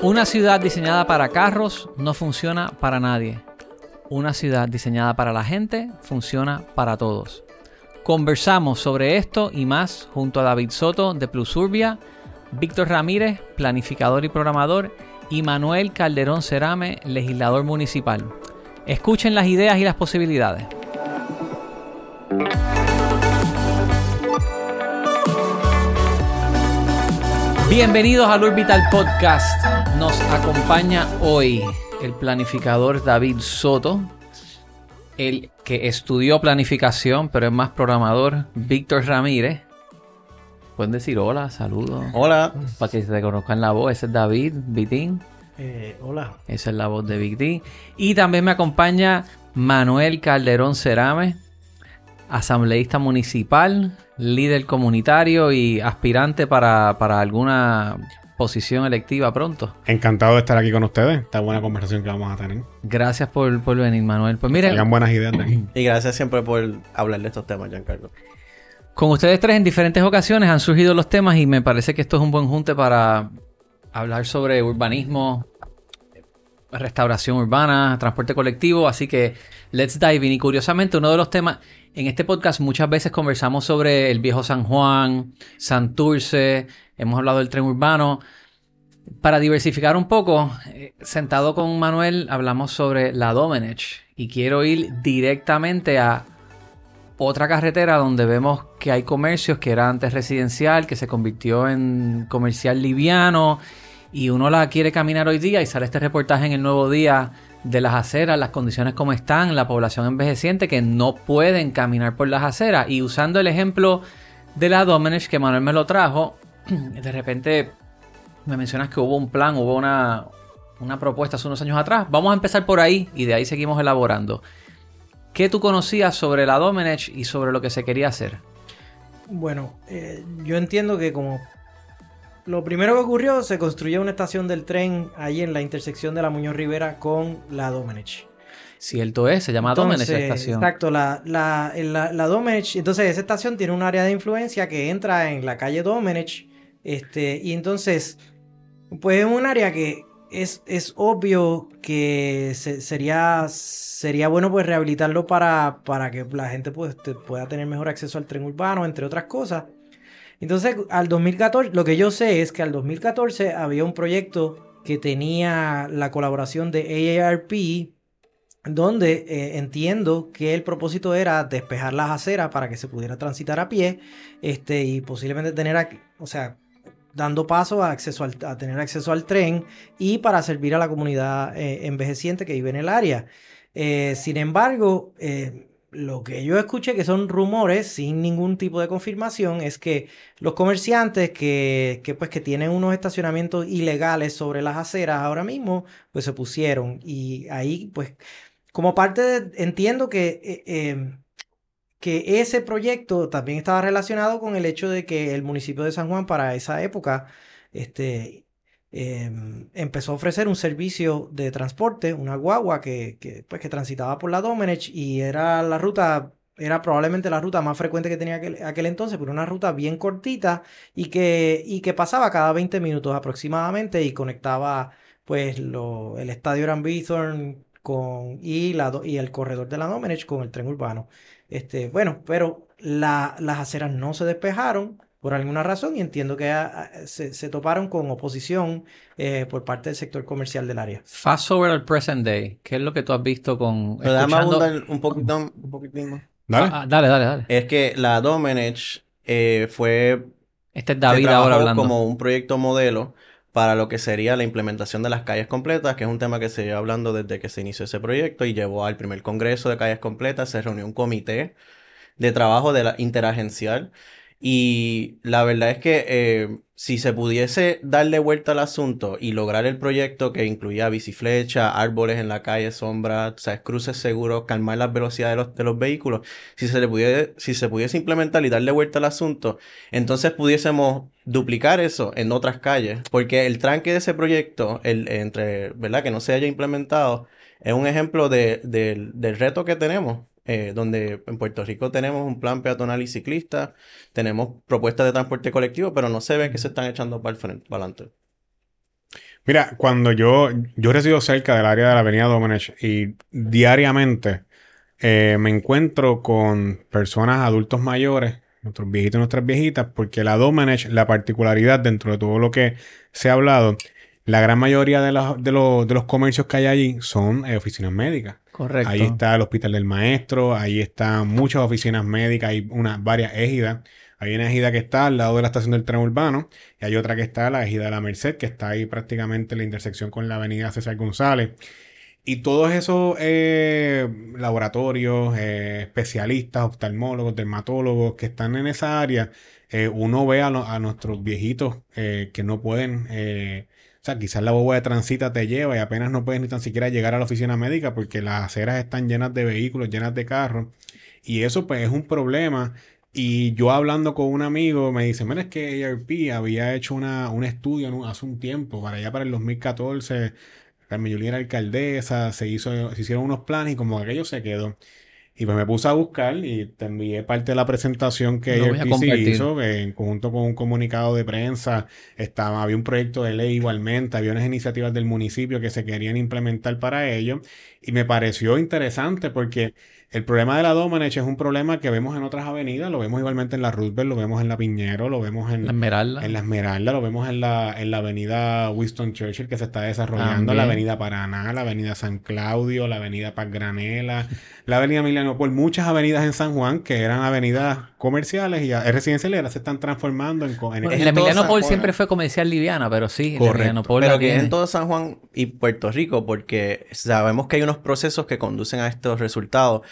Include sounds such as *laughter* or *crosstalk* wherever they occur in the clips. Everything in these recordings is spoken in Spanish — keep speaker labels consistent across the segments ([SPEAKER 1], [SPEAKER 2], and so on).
[SPEAKER 1] Una ciudad diseñada para carros no funciona para nadie. Una ciudad diseñada para la gente funciona para todos. Conversamos sobre esto y más junto a David Soto de Plusurbia, Víctor Ramírez, planificador y programador, y Manuel Calderón Cerame, legislador municipal. Escuchen las ideas y las posibilidades. Bienvenidos al Orbital Podcast. Nos acompaña hoy el planificador David Soto, el que estudió planificación, pero es más programador, Víctor Ramírez. Pueden decir hola, saludos.
[SPEAKER 2] Hola.
[SPEAKER 1] Para que se conozcan la voz. Ese es David Vitín.
[SPEAKER 3] Eh, hola.
[SPEAKER 1] Esa es la voz de Vitín. Y también me acompaña Manuel Calderón Cerame, asambleísta municipal, líder comunitario y aspirante para, para alguna posición electiva pronto.
[SPEAKER 2] Encantado de estar aquí con ustedes. Esta buena conversación que vamos a tener.
[SPEAKER 1] Gracias por, por venir, Manuel. Pues miren,
[SPEAKER 2] Tengan buenas ideas de aquí.
[SPEAKER 4] Y gracias siempre por hablar de estos temas, Giancarlo.
[SPEAKER 1] con ustedes tres en diferentes ocasiones han surgido los temas y me parece que esto es un buen junte para hablar sobre urbanismo, restauración urbana, transporte colectivo, así que let's dive in. Y curiosamente, uno de los temas en este podcast muchas veces conversamos sobre el viejo San Juan, Santurce, hemos hablado del tren urbano. Para diversificar un poco, eh, sentado con Manuel hablamos sobre la Domenech y quiero ir directamente a otra carretera donde vemos que hay comercios que era antes residencial, que se convirtió en comercial liviano y uno la quiere caminar hoy día y sale este reportaje en el nuevo día de las aceras, las condiciones como están, la población envejeciente que no pueden caminar por las aceras y usando el ejemplo de la Domenech que Manuel me lo trajo, *clears throat* de repente me mencionas que hubo un plan, hubo una, una propuesta hace unos años atrás. Vamos a empezar por ahí y de ahí seguimos elaborando. ¿Qué tú conocías sobre la Domenech y sobre lo que se quería hacer?
[SPEAKER 3] Bueno, eh, yo entiendo que como lo primero que ocurrió, se construyó una estación del tren ahí en la intersección de la Muñoz Rivera con la Domenech.
[SPEAKER 1] Cierto es, se llama Domenech la estación.
[SPEAKER 3] Exacto, la, la, la, la Domenech. Entonces, esa estación tiene un área de influencia que entra en la calle Domenech. Este, y entonces, pues es un área que es, es obvio que se- sería, sería bueno pues rehabilitarlo para, para que la gente pues, te- pueda tener mejor acceso al tren urbano, entre otras cosas. Entonces, al 2014, lo que yo sé es que al 2014 había un proyecto que tenía la colaboración de AARP, donde eh, entiendo que el propósito era despejar las aceras para que se pudiera transitar a pie, este, y posiblemente tener, o sea, dando paso a, acceso a tener acceso al tren y para servir a la comunidad eh, envejeciente que vive en el área. Eh, sin embargo, eh, lo que yo escuché que son rumores sin ningún tipo de confirmación es que los comerciantes que, que, pues, que tienen unos estacionamientos ilegales sobre las aceras ahora mismo, pues se pusieron. Y ahí pues como parte de, entiendo que, eh, eh, que ese proyecto también estaba relacionado con el hecho de que el municipio de San Juan para esa época este, eh, empezó a ofrecer un servicio de transporte, una guagua que, que, pues, que transitaba por la Domenech y era la ruta, era probablemente la ruta más frecuente que tenía aquel, entonces, pero una ruta bien cortita y que, y que pasaba cada 20 minutos aproximadamente y conectaba pues lo, el estadio Gran Bithorn con, y, la, y el corredor de la Domenech con el tren urbano. Este, bueno, pero la- las aceras no se despejaron por alguna razón y entiendo que ah, ah, se, se toparon con oposición eh, por parte del sector comercial del área.
[SPEAKER 1] Fast forward al present day. ¿Qué es lo que tú has visto con
[SPEAKER 4] Pero déjame
[SPEAKER 1] escuchando-
[SPEAKER 4] abundar un poquito, un poquitín más.
[SPEAKER 2] Dale.
[SPEAKER 1] Ah, dale, dale, dale.
[SPEAKER 4] Es que la Domenech eh, fue
[SPEAKER 1] Este es David ahora hablando.
[SPEAKER 4] como un proyecto modelo para lo que sería la implementación de las calles completas, que es un tema que se lleva hablando desde que se inició ese proyecto y llevó al primer congreso de calles completas, se reunió un comité de trabajo de la interagencial y la verdad es que eh, si se pudiese darle vuelta al asunto y lograr el proyecto que incluía biciflecha, árboles en la calle, sombra, o cruces seguros, calmar las velocidades de los, de los vehículos, si se le pudiese, si se pudiese implementar y darle vuelta al asunto, entonces pudiésemos duplicar eso en otras calles, porque el tranque de ese proyecto, el, entre, ¿verdad? Que no se haya implementado, es un ejemplo de, del reto que tenemos, eh, donde en Puerto Rico tenemos un plan peatonal y ciclista, tenemos propuestas de transporte colectivo, pero no se ve que se están echando para el frente, para adelante.
[SPEAKER 2] Mira, cuando yo, yo resido cerca del área de la avenida Domenech y diariamente eh, me encuentro con personas adultos mayores, nuestros viejitos y nuestras viejitas, porque la Domenech, la particularidad dentro de todo lo que se ha hablado, la gran mayoría de, los- de los, de los comercios que hay allí son eh, oficinas médicas.
[SPEAKER 1] Correcto.
[SPEAKER 2] Ahí está el Hospital del Maestro, ahí están muchas oficinas médicas, hay unas varias égidas. Hay una ejida que está al lado de la estación del tren urbano y hay otra que está, la ejida de la Merced, que está ahí prácticamente en la intersección con la avenida César González. Y todos esos eh, laboratorios, eh, especialistas, oftalmólogos, dermatólogos que están en esa área, eh, uno ve a, lo- a nuestros viejitos que no pueden, quizás la boba de transita te lleva y apenas no puedes ni tan siquiera llegar a la oficina médica porque las aceras están llenas de vehículos, llenas de carros. Y eso pues es un problema. Y yo hablando con un amigo me dice, mira, es que ARP había hecho una, un estudio hace un tiempo, para allá para el 2014, Carmen Yulín era alcaldesa, se hizo, se hicieron unos planes y como aquello se quedó. Y pues me puse a buscar y te envié parte de la presentación que
[SPEAKER 1] Lo voy a
[SPEAKER 2] ARPC
[SPEAKER 1] compartir.
[SPEAKER 2] hizo, en conjunto con un comunicado de prensa. Estaba, había un proyecto de ley igualmente, había unas iniciativas del municipio que se querían implementar para ello. Y me pareció interesante porque el problema de la Domenech es un problema que vemos en otras avenidas, lo vemos igualmente en la Roosevelt, lo vemos en la Piñero, lo vemos en,
[SPEAKER 1] La Esmeralda.
[SPEAKER 2] en la Esmeralda, lo vemos en la, en la avenida Winston Churchill que se está desarrollando,
[SPEAKER 1] También.
[SPEAKER 2] la avenida Paraná, la avenida San Claudio, la avenida Paz Granela, la avenida Emiliano por muchas avenidas en San Juan que eran avenidas comerciales y a- residenciales y ahora se están transformando en... en-
[SPEAKER 1] Bueno,
[SPEAKER 4] Es
[SPEAKER 1] Emiliano
[SPEAKER 4] Juan.
[SPEAKER 1] siempre fue comercial liviana, pero sí,
[SPEAKER 2] Correcto.
[SPEAKER 1] Emiliano
[SPEAKER 4] Pero que es en todo San Juan y Puerto Rico, porque sabemos que hay unos procesos que conducen a estos resultados.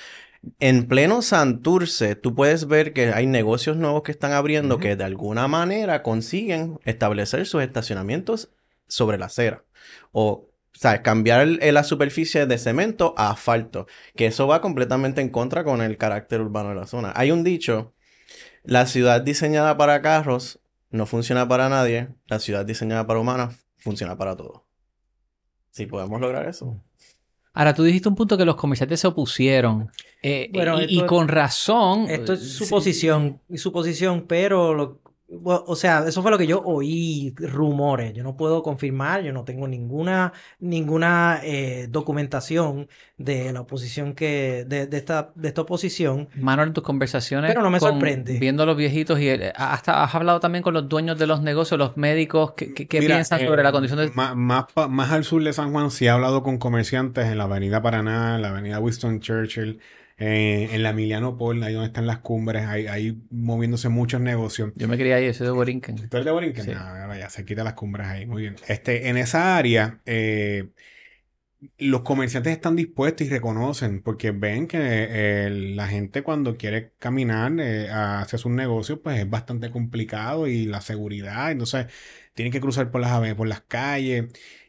[SPEAKER 4] En pleno Santurce, tú puedes ver que hay negocios nuevos que están abriendo que de alguna manera consiguen establecer sus estacionamientos sobre la acera. O, sea, cambiar el- la superficie de cemento a asfalto, que eso va completamente en contra con el carácter urbano de la zona. Hay un dicho, la ciudad diseñada para carros no funciona para nadie, la ciudad diseñada para humanos funciona para todos. Si podemos lograr eso.
[SPEAKER 1] Ahora, tú dijiste un punto que los comerciantes se opusieron. Eh,
[SPEAKER 3] Bueno,
[SPEAKER 1] y,
[SPEAKER 3] esto
[SPEAKER 1] y
[SPEAKER 3] es-
[SPEAKER 1] con razón.
[SPEAKER 3] Esto es
[SPEAKER 1] eh,
[SPEAKER 3] su
[SPEAKER 1] sí,
[SPEAKER 3] posición, y su posición, pero lo- bueno, o sea, eso fue lo que yo oí, rumores. Yo no puedo confirmar, yo no tengo ninguna, ninguna eh, documentación de la oposición que, de, de esta, de esta oposición.
[SPEAKER 1] Manuel, en tus conversaciones.
[SPEAKER 3] Pero no me
[SPEAKER 1] con-
[SPEAKER 3] sorprende.
[SPEAKER 1] Viendo a los viejitos y eh, hasta has hablado también con los dueños de los negocios, los médicos. ¿Qué, qué- qué
[SPEAKER 2] Mira,
[SPEAKER 1] piensan
[SPEAKER 2] eh,
[SPEAKER 1] sobre la condición de.?
[SPEAKER 2] Más, más, más al sur de San Juan, sí he hablado con comerciantes en la avenida Paraná, en la avenida Winston Churchill, eh, en la Emiliano Paul, ahí donde están las cumbres, ahí, ahí moviéndose muchos negocios.
[SPEAKER 1] Yo me quería ir, soy de Borinquen.
[SPEAKER 2] ¿Tú eres de Borinquen?
[SPEAKER 1] Sí.
[SPEAKER 2] No, ya se quita las cumbres ahí, muy bien. Este, en esa área, eh, los comerciantes están dispuestos y reconocen, porque ven que eh, la gente cuando quiere caminar eh, hacia sus negocios, pues es bastante complicado y la seguridad, entonces tienen que cruzar por las, por las calles.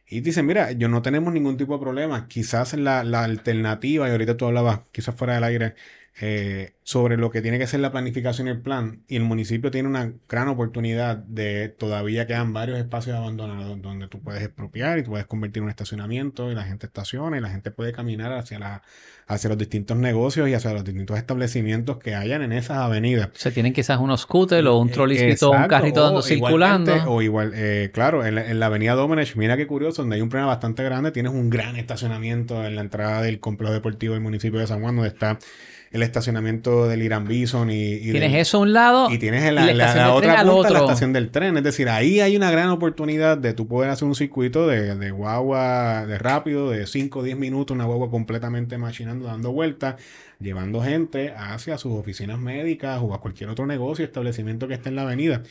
[SPEAKER 2] Y dicen, mira, yo no tenemos ningún tipo de problema. Quizás la, la alternativa, y ahorita tú hablabas, quizás fuera del aire, eh, sobre lo que tiene que ser la planificación y el plan. Y el municipio tiene una gran oportunidad de todavía quedan varios espacios abandonados donde tú puedes expropiar y tú puedes convertir en un estacionamiento y la gente estaciona y la gente puede caminar hacia, la, hacia los distintos negocios y hacia los distintos establecimientos que hayan en esas avenidas.
[SPEAKER 1] O sea, tienen quizás unos scooters o un
[SPEAKER 2] Eh,
[SPEAKER 1] trolicito o un carrito dando circulando.
[SPEAKER 2] O igual, eh, claro, en la, en la avenida Domenech, mira qué curioso, donde hay un problema bastante grande, tienes un gran estacionamiento en la entrada del complejo deportivo del municipio de San Juan, donde está el estacionamiento del Irán Bison y, y
[SPEAKER 1] Tienes
[SPEAKER 2] del-
[SPEAKER 1] eso a un lado
[SPEAKER 2] y tienes
[SPEAKER 1] y
[SPEAKER 2] la,
[SPEAKER 1] la
[SPEAKER 2] otra punta, la estación del tren. Es decir, ahí hay una gran oportunidad de tú poder hacer un circuito de, de guagua de rápido, de 5 o 10 minutos, una guagua completamente machinando, dando vueltas, llevando gente hacia sus oficinas médicas o a cualquier otro negocio, establecimiento que esté en la avenida.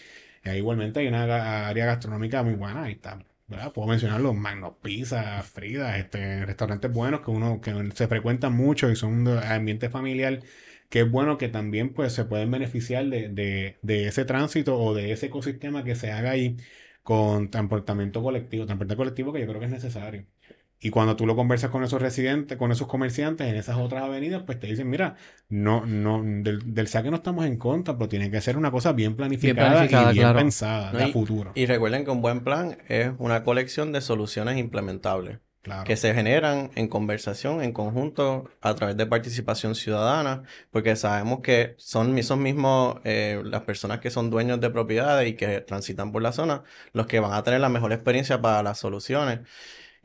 [SPEAKER 2] Y ahí igualmente hay una área gastronómica muy buena, ahí está. Puedo mencionar los Magnos Pizza, Frida, este, restaurantes buenos que uno que se frecuentan mucho y son ambiente familiar que es bueno que también pues se pueden beneficiar de, de, de ese tránsito o de ese ecosistema que se haga ahí con transportamiento colectivo, transporte colectivo que yo creo que es necesario. Y cuando tú lo conversas con esos residentes, con esos comerciantes en esas otras avenidas, pues te dicen, mira, no, no, del, del saque no estamos en contra, pero tiene que ser una cosa bien planificada,
[SPEAKER 1] planificada,
[SPEAKER 2] y bien
[SPEAKER 1] claro.
[SPEAKER 2] pensada
[SPEAKER 4] No,
[SPEAKER 2] de a
[SPEAKER 4] y-
[SPEAKER 2] futuro.
[SPEAKER 4] Y recuerden que un buen plan es una colección de soluciones implementables.
[SPEAKER 2] Claro.
[SPEAKER 4] que se generan en conversación, en conjunto, a través de participación ciudadana, porque sabemos que son esos mismos, eh, las personas que son dueños de propiedades y que transitan por la zona, los que van a tener la mejor experiencia para las soluciones.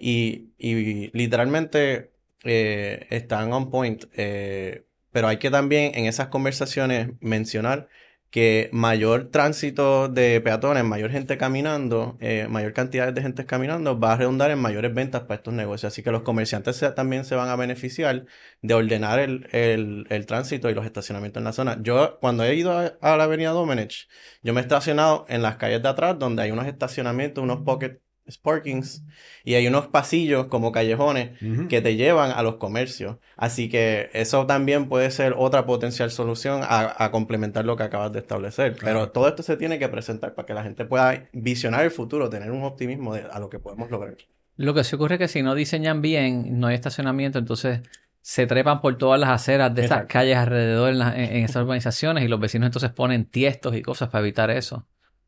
[SPEAKER 4] Y, literalmente eh, están on point, eh, pero hay que también en esas conversaciones mencionar que mayor tránsito de peatones, mayor gente caminando, eh, mayor cantidad de gente caminando, va a redundar en mayores ventas para estos negocios. Así que los comerciantes también se van a beneficiar de ordenar el, el- tránsito y los estacionamientos en la zona. Yo, cuando he ido a, a la avenida Domenech, yo me he estacionado en las calles de atrás, donde hay unos estacionamientos, unos pocket parkings, y hay unos pasillos como callejones que te llevan a los comercios. Así que eso también puede ser otra potencial solución a, a complementar lo que acabas de establecer.
[SPEAKER 2] Claro.
[SPEAKER 4] Pero todo esto se tiene que presentar para que la gente pueda visionar el futuro, tener un optimismo de, a lo que podemos lograr.
[SPEAKER 1] Lo que sí ocurre es que si no diseñan bien, no hay estacionamiento, entonces se trepan por todas las aceras de estas calles alrededor en, la- en- en esas urbanizaciones y los vecinos entonces ponen tiestos y cosas para evitar eso.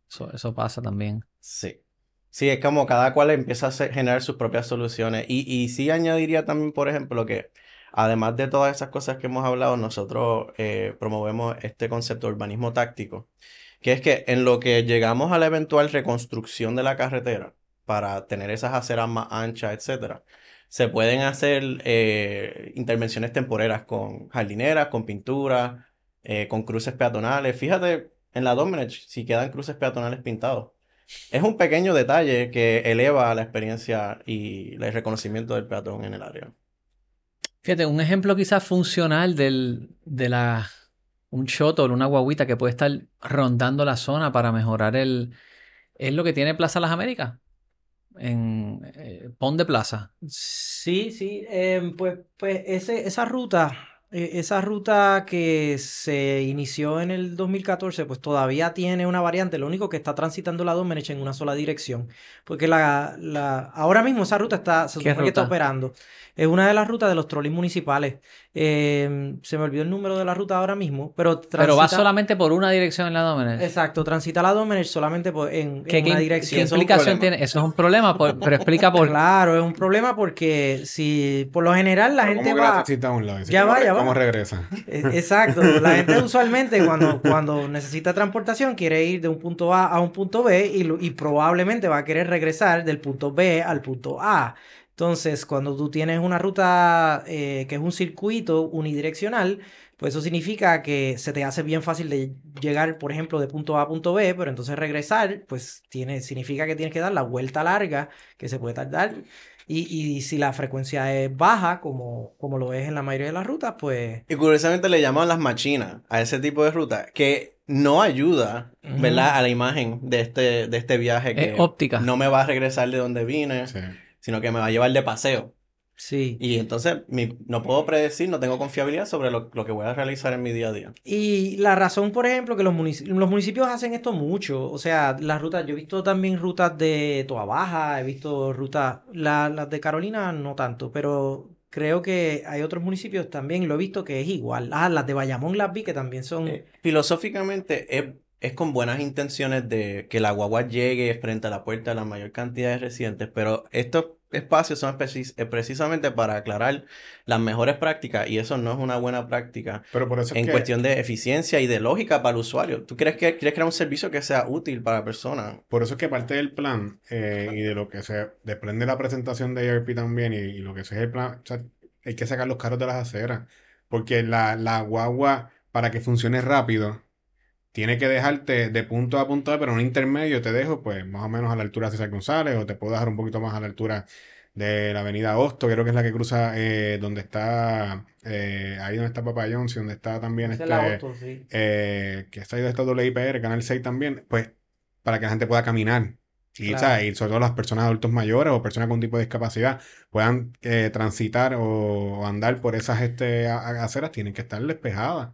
[SPEAKER 1] Eso, eso pasa también.
[SPEAKER 4] Sí. Sí, es como cada cual empieza a generar sus propias soluciones. Y, y sí añadiría también, por ejemplo, que además de todas esas cosas que hemos hablado, nosotros eh, promovemos este concepto de urbanismo táctico, que es que en lo que llegamos a la eventual reconstrucción de la carretera para tener esas aceras más anchas, etcétera, se pueden hacer eh, intervenciones temporeras con jardineras, con pintura, eh, con cruces peatonales. Fíjate, en la Domenech, si quedan cruces peatonales pintados. Es un pequeño detalle que eleva la experiencia y el reconocimiento del peatón en el área.
[SPEAKER 1] Fíjate, un ejemplo quizás funcional del, de la, un shuttle, una guaguita que puede estar rondando la zona para mejorar el, es lo que tiene Plaza Las Américas, en eh, Pon de Plaza.
[SPEAKER 3] Sí, sí, em, pues, pues ese, esa ruta, esa ruta que se inició en el 2014, pues todavía tiene una variante, lo único que está transitando la Domenech en una sola dirección, porque la, la, ahora mismo esa ruta está, se
[SPEAKER 1] ¿Qué
[SPEAKER 3] supone que está operando, es una de las rutas de los trolis municipales, Em, se me olvidó el número de la ruta ahora mismo, pero
[SPEAKER 1] Pero va solamente por una dirección en la Domenech.
[SPEAKER 3] Exacto, transita la Domenech solamente por- en,
[SPEAKER 1] ¿Qué,
[SPEAKER 3] en
[SPEAKER 1] qué-
[SPEAKER 3] una
[SPEAKER 1] qué
[SPEAKER 3] dirección.
[SPEAKER 4] un
[SPEAKER 1] implicación tiene? Eso es un problema, por- pero explica por
[SPEAKER 3] Claro, es un problema porque si por lo general la
[SPEAKER 2] Pero
[SPEAKER 3] gente
[SPEAKER 2] ¿Cómo que la
[SPEAKER 3] va...
[SPEAKER 2] taxista a un lado?
[SPEAKER 3] Ya
[SPEAKER 2] ¿cómo
[SPEAKER 3] va, ya va.
[SPEAKER 2] ¿Cómo regresa?
[SPEAKER 3] Eh, Exacto, la gente usualmente cuando, cuando necesita transportación quiere ir de un punto A a un punto B y, y probablemente va a querer regresar del punto B al punto A. Entonces, cuando tú tienes una ruta eh, que es un circuito unidireccional, pues eso significa que se te hace bien fácil de llegar, por ejemplo, de punto A a punto B, pero entonces regresar, pues tiene, significa que tienes que dar la vuelta larga, que se puede tardar. Y, y si la frecuencia es baja, como, como lo es en la mayoría de las rutas, pues...
[SPEAKER 4] Y curiosamente le llaman las machinas a ese tipo de ruta, que no ayuda,
[SPEAKER 3] Ujú.
[SPEAKER 4] ¿verdad? A la imagen de este, de este viaje que
[SPEAKER 1] Es óptica.
[SPEAKER 4] no me va a regresar de donde vine,
[SPEAKER 2] Sí.
[SPEAKER 4] Sino que me va a llevar de paseo.
[SPEAKER 3] Sí.
[SPEAKER 4] Y entonces mi- no puedo predecir, no tengo confiabilidad sobre lo, lo que voy a realizar en mi día a día.
[SPEAKER 3] Y la razón, por ejemplo, que los municipios, los municipios hacen esto mucho, o sea, las rutas, yo he visto también rutas de Toa Baja, he visto rutas, la- las de Carolina no tanto, pero creo que hay otros municipios también, lo he visto que es igual. Ah, las de Bayamón las vi que también son...
[SPEAKER 4] Eh, filosóficamente es, es con buenas intenciones de que la guagua llegue frente a la puerta de la mayor cantidad de residentes, pero estos espacios son precis- eh, precisamente para aclarar las mejores prácticas y eso no es una buena práctica
[SPEAKER 2] Pero por eso es
[SPEAKER 4] en
[SPEAKER 2] que...
[SPEAKER 4] cuestión de eficiencia y de lógica para el usuario. ¿Tú crees que quieres crear un servicio que sea útil para la persona?
[SPEAKER 2] Por eso es que parte del plan eh, y de lo que se desprende la presentación de ERP también y, y lo que es el plan, o sea, hay que sacar los carros de las aceras. Porque la, la guagua, para que funcione rápido, tiene que dejarte de punto a punto pero en un intermedio te dejo, pues, más o menos a la altura de César González, o te puedo dejar un poquito más a la altura de la avenida Hosto, creo que es la que cruza eh, donde está, eh, ahí donde está Papa John's y donde está también
[SPEAKER 3] es
[SPEAKER 2] este,
[SPEAKER 3] Hostos, sí.
[SPEAKER 2] eh, que está ahí donde está WIPR, Canal 6 también, pues para que la gente pueda caminar. Y,
[SPEAKER 3] Claro.
[SPEAKER 2] y sobre todo las personas adultos mayores o personas con tipo de discapacidad puedan eh, transitar o, o andar por esas este, aceras, tienen que estar despejadas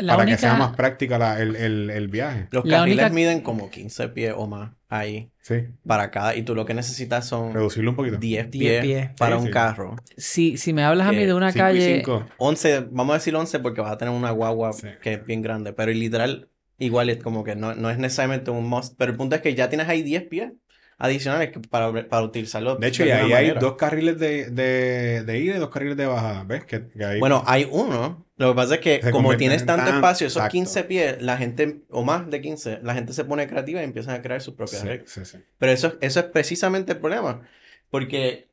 [SPEAKER 1] La
[SPEAKER 2] para que sea más práctica la- el, el- el viaje.
[SPEAKER 4] Los
[SPEAKER 1] La
[SPEAKER 4] carriles
[SPEAKER 1] única-
[SPEAKER 4] miden como 15 pies o más ahí
[SPEAKER 2] Sí,
[SPEAKER 4] para cada y tú lo que necesitas son
[SPEAKER 2] reducirlo un poquito.
[SPEAKER 4] 10
[SPEAKER 3] 10
[SPEAKER 4] pies para
[SPEAKER 2] Sí,
[SPEAKER 4] un
[SPEAKER 2] sí.
[SPEAKER 4] carro.
[SPEAKER 1] Si, si me hablas a mí
[SPEAKER 4] Eh,
[SPEAKER 1] de una calle,
[SPEAKER 2] cinco.
[SPEAKER 4] 11, vamos a decir 11 porque vas a tener una guagua
[SPEAKER 2] Sí.
[SPEAKER 4] que es bien grande, pero literal, igual es como que no, no es necesariamente un must, pero el punto es que ya tienes ahí 10 pies adicionales que- para, para utilizarlo
[SPEAKER 2] De hecho, y ahí hay dos carriles de, de, de ida y dos carriles de bajada. ¿Ves? Que,
[SPEAKER 4] Bueno, hay uno. Lo que pasa es que como tienes
[SPEAKER 2] en
[SPEAKER 4] tanto
[SPEAKER 2] tan-
[SPEAKER 4] espacio, esos
[SPEAKER 2] exacto.
[SPEAKER 4] 15 pies, la gente, o más de 15, la gente se pone creativa y empiezan a crear sus propias
[SPEAKER 2] Sí,
[SPEAKER 4] reglas.
[SPEAKER 2] sí, sí.
[SPEAKER 4] Pero eso, eso es precisamente el problema. Porque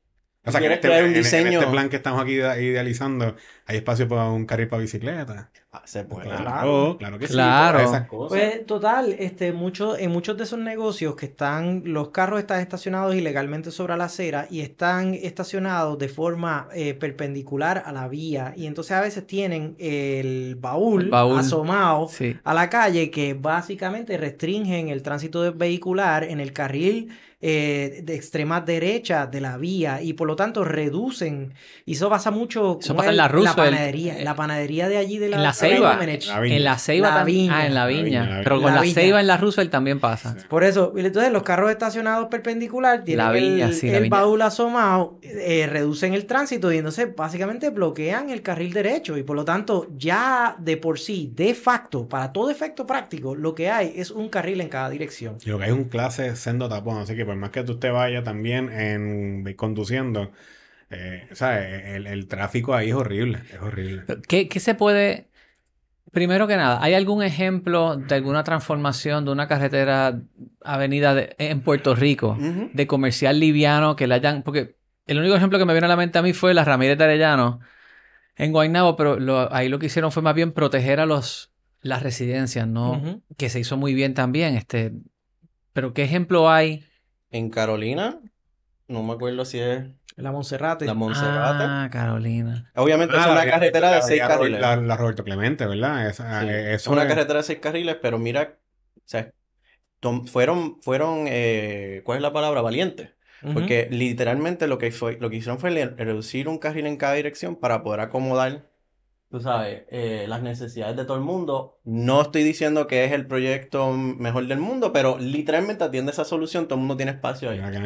[SPEAKER 2] O sea, que en este,
[SPEAKER 4] crear un
[SPEAKER 2] en- en
[SPEAKER 4] diseño...
[SPEAKER 2] este plan que estamos aquí ide- idealizando, hay espacio para un carril para bicicleta.
[SPEAKER 4] Se puede.
[SPEAKER 2] Claro, claro que sí.
[SPEAKER 1] Claro.
[SPEAKER 2] esas cosas.
[SPEAKER 3] Pues total, este, mucho, en muchos de esos negocios que están, los carros están estacionados ilegalmente sobre la acera y están estacionados de forma eh, perpendicular a la vía y entonces a veces tienen el baúl,
[SPEAKER 1] El baúl.
[SPEAKER 3] asomado
[SPEAKER 1] Sí.
[SPEAKER 3] a la calle que básicamente restringen el tránsito vehicular en el carril eh, de extrema derecha de la vía y por lo tanto reducen y eso pasa mucho
[SPEAKER 1] Eso pasa en la Roosevelt,
[SPEAKER 3] panadería,
[SPEAKER 1] eh,
[SPEAKER 3] la panadería de allí de la
[SPEAKER 1] la Ceiba. En la Ceiba
[SPEAKER 3] La
[SPEAKER 1] también.
[SPEAKER 3] Viña.
[SPEAKER 1] Ah, en la
[SPEAKER 2] La
[SPEAKER 1] viña. Pero con
[SPEAKER 3] La
[SPEAKER 1] la. Ceiba en la Roosevelt también pasa.
[SPEAKER 2] Sí.
[SPEAKER 3] Por eso, y entonces los carros estacionados perpendicular tienen
[SPEAKER 1] La viña,
[SPEAKER 3] el,
[SPEAKER 1] sí, la
[SPEAKER 3] el
[SPEAKER 1] viña.
[SPEAKER 3] baúl asomado, eh, reducen el tránsito y entonces básicamente bloquean el carril derecho y por lo tanto ya de por sí, de facto, para todo efecto práctico, lo que hay es un carril en cada dirección.
[SPEAKER 2] Y lo que hay es un clase sendo tapón, así que por más que tú te vayas también en conduciendo, eh, ¿sabes? El, el tráfico ahí es horrible, es horrible.
[SPEAKER 1] ¿Qué, qué se puede... Primero que nada, ¿hay algún ejemplo de alguna transformación de una carretera avenida de- en Puerto Rico de comercial liviano que le hayan... Porque el único ejemplo que me viene a la mente a mí fue la Ramírez de Arellano en Guaynabo, pero lo- ahí lo que hicieron fue más bien proteger a los las residencias, ¿no? Que se hizo muy bien también, este... Pero ¿qué ejemplo hay?
[SPEAKER 4] En Carolina, no me acuerdo si es
[SPEAKER 3] La Monserrate.
[SPEAKER 4] la Monserrate.
[SPEAKER 1] Ah, Carolina.
[SPEAKER 4] Obviamente es
[SPEAKER 2] Ah,
[SPEAKER 4] una
[SPEAKER 2] la-
[SPEAKER 4] carretera de
[SPEAKER 2] la-
[SPEAKER 4] seis
[SPEAKER 2] la-
[SPEAKER 4] carriles.
[SPEAKER 2] La, la Roberto Clemente, ¿verdad?
[SPEAKER 4] Sí.
[SPEAKER 2] eh,
[SPEAKER 4] Es
[SPEAKER 2] eso
[SPEAKER 4] una
[SPEAKER 2] es-
[SPEAKER 4] carretera de seis carriles, pero mira, o sea, tom- fueron, fueron, eh, ¿cuál es la palabra? Valientes. Porque literalmente lo que fue, lo que hicieron fue reducir un carril en cada dirección para poder acomodar, tú sabes, eh, las necesidades de todo el mundo. No estoy diciendo que es el proyecto mejor del mundo, pero literalmente atiende esa solución, todo el mundo tiene espacio ahí.
[SPEAKER 2] Mira.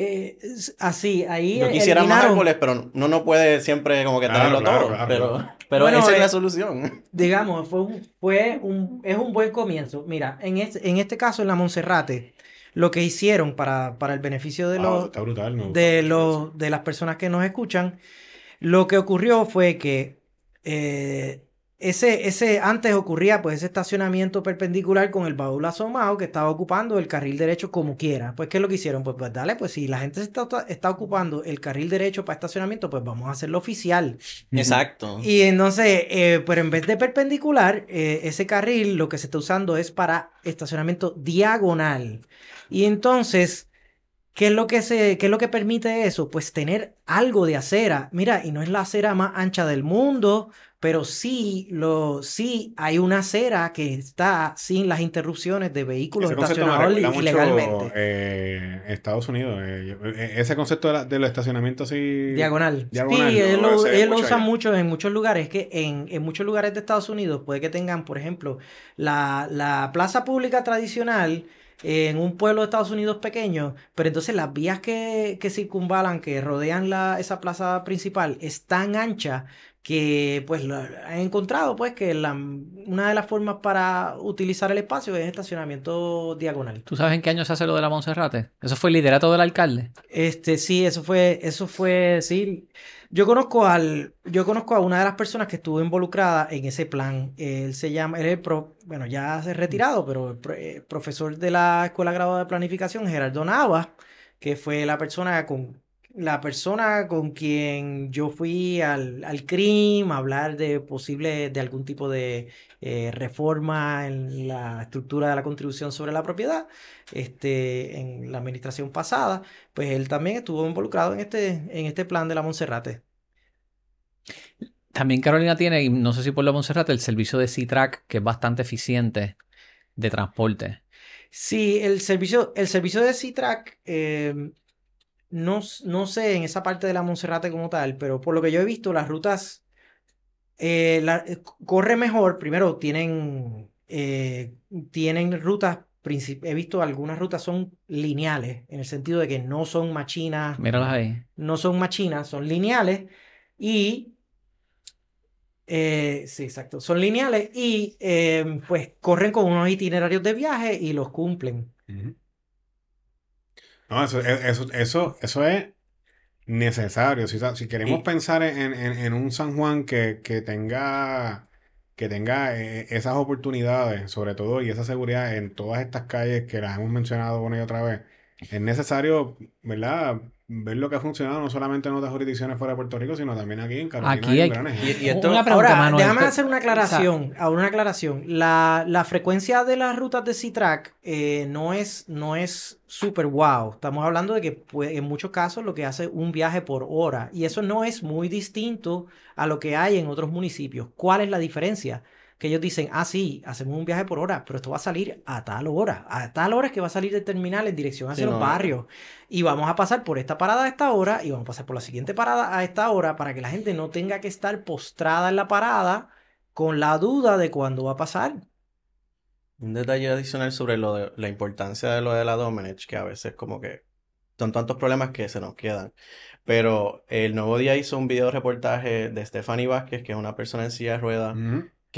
[SPEAKER 3] Eh, así, ahí
[SPEAKER 4] Yo quisiera más árboles, pero no no puede siempre como que
[SPEAKER 2] Claro,
[SPEAKER 4] tenerlo
[SPEAKER 2] claro,
[SPEAKER 4] todo.
[SPEAKER 2] claro,
[SPEAKER 4] pero
[SPEAKER 2] claro.
[SPEAKER 4] pero
[SPEAKER 3] Bueno,
[SPEAKER 4] esa es
[SPEAKER 3] eh,
[SPEAKER 4] la solución.
[SPEAKER 3] digamos, fue un, fue un, es un buen comienzo. Mira, en este, en este caso, en la Monserrate, lo que hicieron para, para el beneficio de
[SPEAKER 2] Wow,
[SPEAKER 3] los,
[SPEAKER 2] está brutal. me gusta
[SPEAKER 3] de los, de las personas que nos escuchan, lo que ocurrió fue que eh, ese, ese, antes ocurría pues ese estacionamiento perpendicular con el baúl asomado que estaba ocupando el carril derecho como quiera. Pues, ¿qué es lo que hicieron? Pues, pues dale, pues si la gente se está, está ocupando el carril derecho para estacionamiento, pues vamos a hacerlo oficial.
[SPEAKER 4] Exacto.
[SPEAKER 3] Y entonces, eh, pero en vez de perpendicular, eh, ese carril lo que se está usando es para estacionamiento diagonal. Y entonces, ¿qué es lo que se, qué es lo que permite eso? Pues tener algo de acera. Mira, y no es la acera más ancha del mundo, pero sí, lo, sí hay una acera que está sin las interrupciones de vehículos
[SPEAKER 2] Ese
[SPEAKER 3] estacionados ilegalmente.
[SPEAKER 2] eh, Estados Unidos. eh, eh, ese concepto de, la- de los estacionamientos así.
[SPEAKER 3] Diagonal.
[SPEAKER 2] Diagonal,
[SPEAKER 3] sí, ellos lo, lo
[SPEAKER 2] mucho
[SPEAKER 3] usan
[SPEAKER 2] allá.
[SPEAKER 3] mucho en muchos lugares. Que en, en muchos lugares de Estados Unidos puede que tengan, por ejemplo, la, la plaza pública tradicional en un pueblo de Estados Unidos pequeño, pero entonces las vías que, que circunvalan, que rodean la, esa plaza principal, es tan ancha que pues lo- han encontrado pues que la, una de las formas para utilizar el espacio es estacionamiento diagonal.
[SPEAKER 1] ¿Tú sabes en qué año se hace lo de la Monserrate? Eso fue el liderato del alcalde.
[SPEAKER 3] Este, sí, eso fue, eso fue, sí. Yo conozco al, yo conozco a una de las personas que estuvo involucrada en ese plan. Él se llama, él es el pro- bueno, ya se retirado, pero el eh, profesor de la Escuela Graduada de Planificación, Gerardo Nava, que fue la persona con, la persona con quien yo fui al, al CRIM a hablar de posible, de algún tipo de eh, reforma en la estructura de la contribución sobre la propiedad, este, en la administración pasada pues él también estuvo involucrado en este, en este plan de la Monserrate.
[SPEAKER 1] También Carolina tiene, y no sé si por la Monserrate, el servicio de C-Track, que es bastante eficiente de transporte.
[SPEAKER 3] Sí, el servicio, el servicio de C-Track, eh, no, s- no sé en esa parte de la Monserrate como tal, pero por lo que yo he visto, las rutas eh, la- eh, corre mejor. Primero, tienen, eh, tienen rutas, princip- he visto algunas rutas son lineales, en el sentido de que no son machinas,
[SPEAKER 1] Míralas ahí.
[SPEAKER 3] no son machinas, son lineales y eh, sí, exacto, son lineales y eh, pues corren con unos itinerarios de viaje y los cumplen.
[SPEAKER 2] No, eso, e, eso, eso, eso es necesario. Si, si queremos
[SPEAKER 4] Y-
[SPEAKER 2] pensar en, en- en un San Juan que, que tenga, que tenga eh, esas oportunidades, sobre todo, y esa seguridad en todas estas calles que las hemos mencionado una y otra vez, es necesario, ¿verdad? Ver lo que ha funcionado no solamente en otras jurisdicciones fuera de Puerto Rico, sino también aquí en Carolina.
[SPEAKER 1] Aquí
[SPEAKER 2] y
[SPEAKER 1] hay-.
[SPEAKER 4] Y, y esto,
[SPEAKER 1] Una pregunta,
[SPEAKER 3] Ahora,
[SPEAKER 1] Manuel.
[SPEAKER 3] déjame hacer una aclaración. Ahora una aclaración. La, la frecuencia de las rutas de C-Track eh, no es, no es súper wow. Estamos hablando de que pues, en muchos casos lo que hace un viaje por hora. Y eso no es muy distinto a lo que hay en otros municipios. ¿Cuál es la diferencia? Que ellos dicen, ah, sí, hacemos un viaje por hora, pero esto va a salir a tal hora. A tal hora es que va a salir del terminal en dirección hacia
[SPEAKER 4] Sí,
[SPEAKER 3] los
[SPEAKER 4] no,
[SPEAKER 3] barrios. Y vamos a pasar por esta parada a esta hora y vamos a pasar por la siguiente parada a esta hora para que la gente no tenga que estar postrada en la parada con la duda de cuándo va a pasar.
[SPEAKER 4] Un detalle adicional sobre lo de la importancia de lo de la Domenech, que a veces como que son tantos problemas que se nos quedan. Pero el nuevo día hizo un video reportaje de Stephanie Vázquez, que es una persona en silla de ruedas.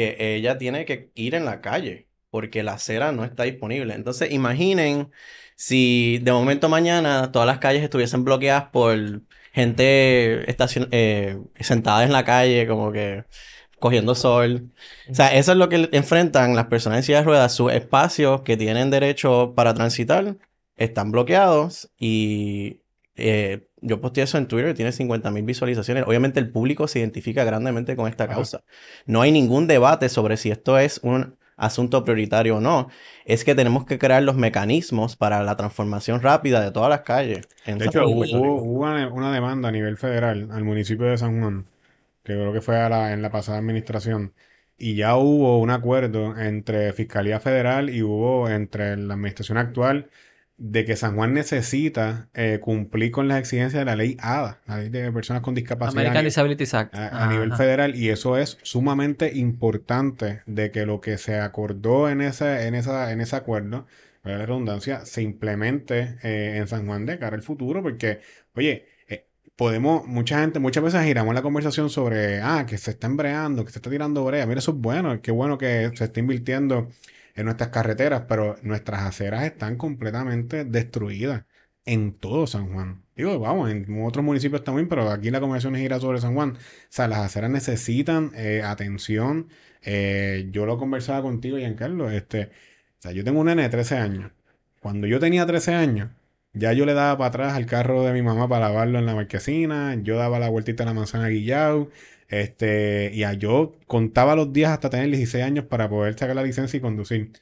[SPEAKER 4] Que ella tiene que ir en la calle porque la acera no está disponible. Entonces, imaginen si de momento mañana todas las calles estuviesen bloqueadas por gente estacion- eh, sentada en la calle, como que cogiendo sol. O sea, eso es lo que enfrentan las personas en silla de ruedas. Sus espacios que tienen derecho para transitar están bloqueados y eh, yo posteé eso en Twitter, tiene 50.000 visualizaciones. Obviamente el público se identifica grandemente con esta
[SPEAKER 2] Ajá.
[SPEAKER 4] causa. No hay ningún debate sobre si esto es un asunto prioritario o no. Es que tenemos que crear los mecanismos para la transformación rápida de todas las calles. en
[SPEAKER 2] De hecho, hubo, una, una demanda a nivel federal al municipio de San Juan, que creo que fue a la- en la pasada administración, y ya hubo un acuerdo entre Fiscalía Federal y hubo entre la administración actual de que San Juan necesita eh, cumplir con las exigencias de la ley ADA, la ley de personas con discapacidad a
[SPEAKER 1] American
[SPEAKER 2] nivel-
[SPEAKER 1] Disability Act.
[SPEAKER 2] a, a nivel federal y eso es sumamente importante de que lo que se acordó en ese, en esa, en ese acuerdo, para la redundancia, se implemente eh, en San Juan de cara al futuro, porque, oye, eh, podemos, mucha gente, muchas veces giramos la conversación sobre, ah, que se está embreando, que se está tirando brea, mira, eso es bueno, qué bueno que se está invirtiendo nuestras carreteras, pero nuestras aceras están completamente destruidas en todo San Juan. Digo, vamos, en otros municipios también, pero aquí la conversación gira sobre San Juan. O sea, las aceras necesitan eh, atención. Eh, yo lo conversaba contigo, Giancarlo. Este, o sea, yo tengo un nene de 13 años. Cuando yo tenía 13 años, ya yo le daba para atrás al carro de mi mamá para lavarlo en la marquesina. Yo daba la vueltita a la manzana guillao. Este, y a yo contaba los días hasta tener 16 años para poder sacar la licencia y conducir.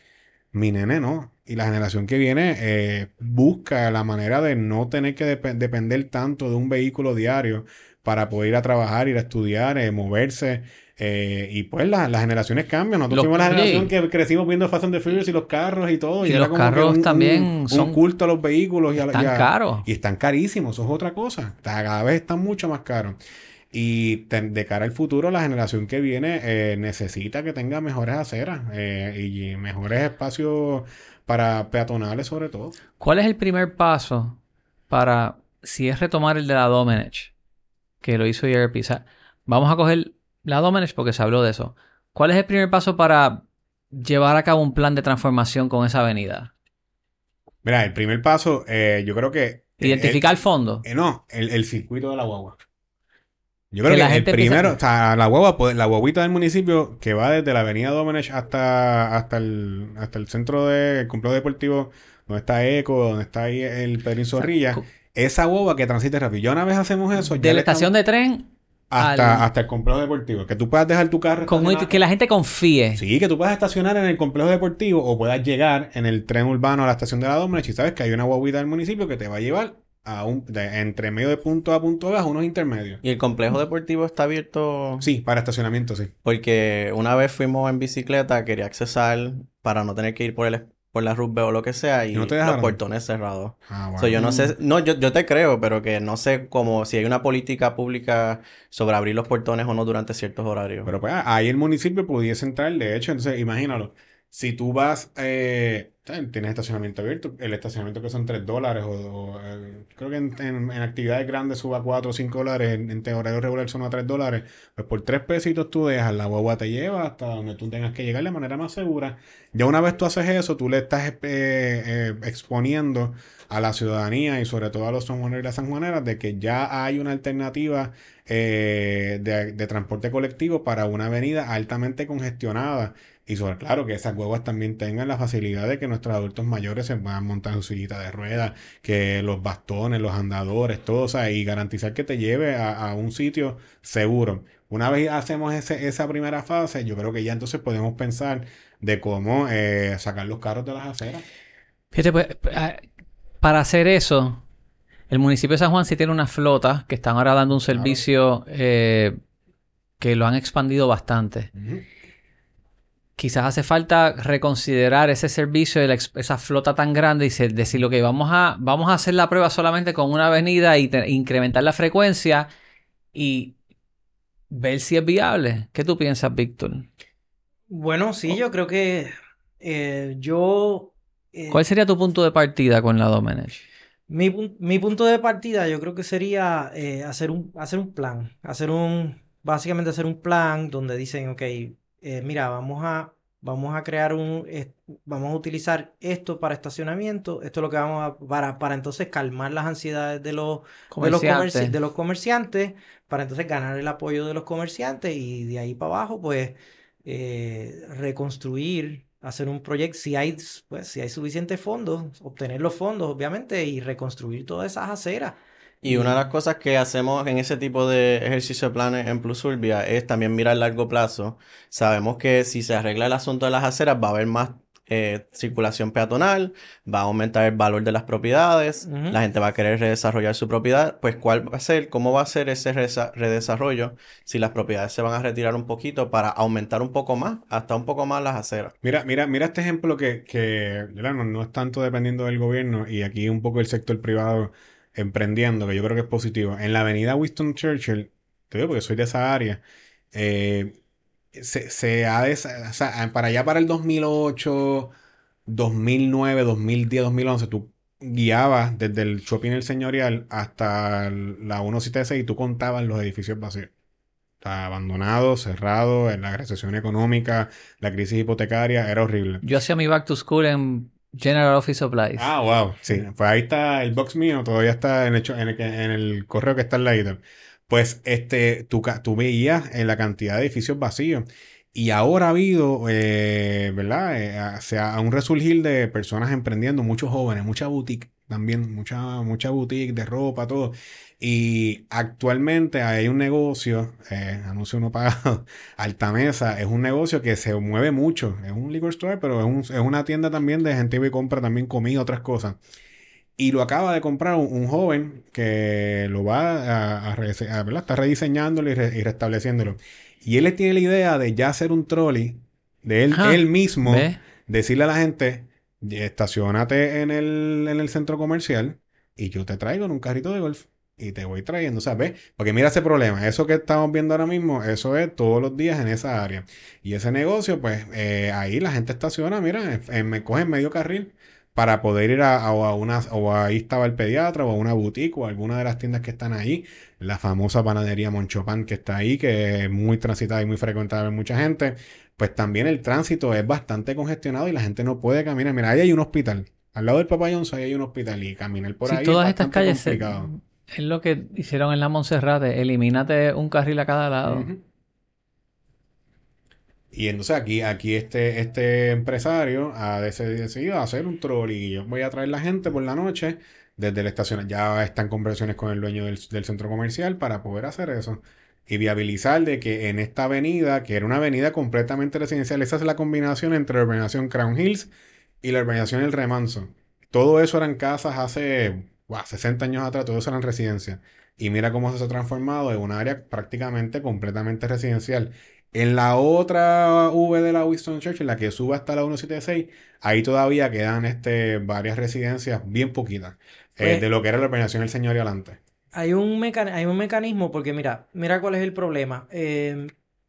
[SPEAKER 2] Mi nene no. Y la generación que viene eh, busca la manera de no tener que dep- depender tanto de un vehículo diario para poder ir a trabajar, ir a estudiar, eh, moverse. eh, y pues la- las generaciones cambian. Nosotros
[SPEAKER 1] Los-
[SPEAKER 2] fuimos la generación que crecimos viendo Fast and the Furious y los carros y todo.
[SPEAKER 1] y
[SPEAKER 2] era
[SPEAKER 1] los
[SPEAKER 2] como
[SPEAKER 1] carros
[SPEAKER 2] un-
[SPEAKER 1] también
[SPEAKER 2] un- un
[SPEAKER 1] son-
[SPEAKER 2] culto a los vehículos y a, la-
[SPEAKER 1] Tan
[SPEAKER 2] y a- y están carísimos, eso es otra cosa. Cada vez están mucho más caros. Y de cara al futuro, la generación que viene eh, necesita que tenga mejores aceras eh, y mejores espacios para peatonales sobre todo.
[SPEAKER 1] ¿Cuál es el primer paso para, si es retomar el de la Domenech, que lo hizo ERP? O sea, vamos a coger la Domenech porque se habló de eso. ¿Cuál es el primer paso para llevar a cabo un plan de transformación con esa avenida?
[SPEAKER 2] Mira, el primer paso, eh, yo creo que...
[SPEAKER 1] Identificar el fondo.
[SPEAKER 2] no, el, el circuito de la guagua. Yo creo que, el primero, o sea, la guagua, pues, la guaguita del municipio que va desde la avenida Domenech hasta, hasta el, hasta el centro del complejo deportivo, donde está Eco, donde está ahí el Pedrín Zorrilla, esa guagua que transite rápido. Ya una vez hacemos eso, ya
[SPEAKER 1] de la estación de tren
[SPEAKER 2] hasta,
[SPEAKER 1] al-
[SPEAKER 2] hasta el complejo deportivo. Que tú puedas dejar tu carro
[SPEAKER 1] que la gente confíe.
[SPEAKER 2] Sí, que tú puedas estacionar en el complejo deportivo o puedas llegar en el tren urbano a la estación de la Domenech y sabes que hay una guaguita del municipio que te va a llevar a un, de- entre medio de punto A a punto B a unos intermedios.
[SPEAKER 4] Y el complejo deportivo está abierto
[SPEAKER 2] Sí, para estacionamiento, sí.
[SPEAKER 4] porque una vez fuimos en bicicleta, quería accesar para no tener que ir por el por la ruta o lo que sea y
[SPEAKER 2] ¿Y no te
[SPEAKER 4] los portones cerrados.
[SPEAKER 2] Ah,
[SPEAKER 4] So, yo no
[SPEAKER 2] bueno.
[SPEAKER 4] sé, no, yo, yo te creo, pero que no sé como si hay una política pública sobre abrir los portones o no durante ciertos horarios.
[SPEAKER 2] Pero pues ahí el municipio pudiese entrar, de hecho, entonces imagínalo. Si tú vas, eh, tienes estacionamiento abierto, el estacionamiento que son 3 dólares o, eh, creo que en, actividades grandes suba 4 o 5 dólares, en, en horario regular son a 3 dólares, pues por 3 pesitos tú dejas, la guagua te lleva hasta donde tú tengas que llegar de manera más segura. Ya una vez tú haces eso, tú le estás eh, exponiendo a la ciudadanía y sobre todo a los sanjuaneros y las sanjuaneras de que ya hay una alternativa de, de transporte colectivo para una avenida altamente congestionada y sobre, claro, que esas huevas también tengan la facilidad de que nuestros adultos mayores se puedan montar en su sillita de ruedas, que los bastones, los andadores, todo, o sea, y garantizar que te lleve a, un sitio seguro. Una vez hacemos ese, esa primera fase, yo creo que ya entonces podemos pensar de cómo eh, sacar los carros de las aceras.
[SPEAKER 1] Fíjate, pues, ah, para hacer eso, el municipio de San Juan sí tiene una flota que están ahora dando un servicio eh, que lo han expandido bastante quizás hace falta reconsiderar ese servicio esa flota tan grande y decir, ok, vamos a, vamos a hacer la prueba solamente con una avenida e incrementar la frecuencia y ver si es viable. ¿Qué tú piensas, Víctor?
[SPEAKER 3] Bueno, sí, yo creo que eh, yo...
[SPEAKER 1] Eh, ¿Cuál sería tu punto de partida con la Domenech?
[SPEAKER 3] Mi, mi, punto de partida yo creo que sería eh, hacer, un, hacer un plan, hacer un, básicamente hacer un plan donde dicen, ok, eh, mira, vamos a, vamos a crear un, vamos a utilizar esto para estacionamiento, esto es lo que vamos a, para, para entonces calmar las ansiedades de los, comerciantes. De, los comerciantes, para entonces ganar el apoyo de los comerciantes y de ahí para abajo, pues, eh, reconstruir, hacer un proyecto, si hay, pues, si hay suficientes fondos, obtener los fondos, obviamente, y reconstruir todas esas aceras.
[SPEAKER 4] Y una de las cosas que hacemos en ese tipo de ejercicio de planes en Plus Urbia es también mirar a largo plazo. Sabemos que si se arregla el asunto de las aceras va a haber más eh, circulación peatonal, va a aumentar el valor de las propiedades, la gente va a querer redesarrollar su propiedad, pues cuál va a ser, cómo va a ser ese redesarrollo si las propiedades se van a retirar un poquito para aumentar un poco más, hasta un poco más las aceras.
[SPEAKER 2] Mira, mira, mira este ejemplo que, que no, no es tanto dependiendo del gobierno y aquí un poco el sector privado emprendiendo, que yo creo que es positivo. En la avenida Winston Churchill, te digo porque soy de esa área, eh, se, ha o sea, para allá para el 2008, 2009, 2010, 2011, tú guiabas desde el shopping El Señorial hasta la 176 y tú contabas los edificios vacíos. Está abandonado, cerrado, en la recesión económica, la crisis hipotecaria, era horrible.
[SPEAKER 1] Yo hacía mi back to school en General Office Supplies.
[SPEAKER 2] Ah, wow. Sí, pues ahí está el box mío, todavía está en el, en el, en el correo que está al lado. Pues este, tú, tú veías en la cantidad de edificios vacíos. Y ahora ha habido, eh, ¿verdad? Eh, sea, un resurgir de personas emprendiendo, muchos jóvenes, mucha boutique también, mucha, mucha boutique de ropa, todo. Y actualmente hay un negocio, eh, anuncio uno pagado, *laughs* Altamesa, es un negocio que se mueve mucho. Es un liquor store, pero es, una tienda también de gente que compra también comida, otras cosas. Y lo acaba de comprar un, joven que lo va a, a, está rediseñándolo y, restableciéndolo. Y él tiene la idea de ya hacer un trolley, de él, él mismo, decirle a la gente, estacionate en el, en el centro comercial y yo te traigo en un carrito de golf y te voy trayendo, ¿sabes? Porque mira ese problema, eso que estamos viendo ahora mismo, eso es todos los días en esa área. Y ese negocio, pues eh, ahí la gente estaciona, mira, me cogen medio carril para poder ir a, una, o ahí estaba el pediatra, o a una boutique, o a alguna de las tiendas que están ahí. La famosa panadería Monchopan que está ahí, que es muy transitada y muy frecuentada por mucha gente. Pues también el tránsito es bastante congestionado y la gente no puede caminar. Mira, ahí hay un hospital. Al lado del Papayón ahí hay un hospital y caminar por ahí
[SPEAKER 1] todas estas calles complicado. Es lo que hicieron en la Monserrate. Elimínate un carril a cada lado.
[SPEAKER 2] Y entonces aquí, aquí este, este empresario ha decidido hacer un troll y yo voy a traer la gente por la noche desde la estación. Ya están conversaciones con el dueño del, centro comercial para poder hacer eso. Y viabilizar de que en esta avenida, que era una avenida completamente residencial, esa es la combinación entre la urbanización Crown Hills y la urbanización El Remanso. Todo eso eran casas hace wow, 60 años atrás todo eso eran residencias. Y mira cómo se ha transformado en un área prácticamente completamente residencial. En la otra V de la Winston Church, en la que sube hasta la 176, ahí todavía quedan este, varias residencias, bien poquitas, eh, pues de lo que era la organización del señor y adelante.
[SPEAKER 3] Hay un, hay un mecanismo, porque mira, mira cuál es el problema. Eh,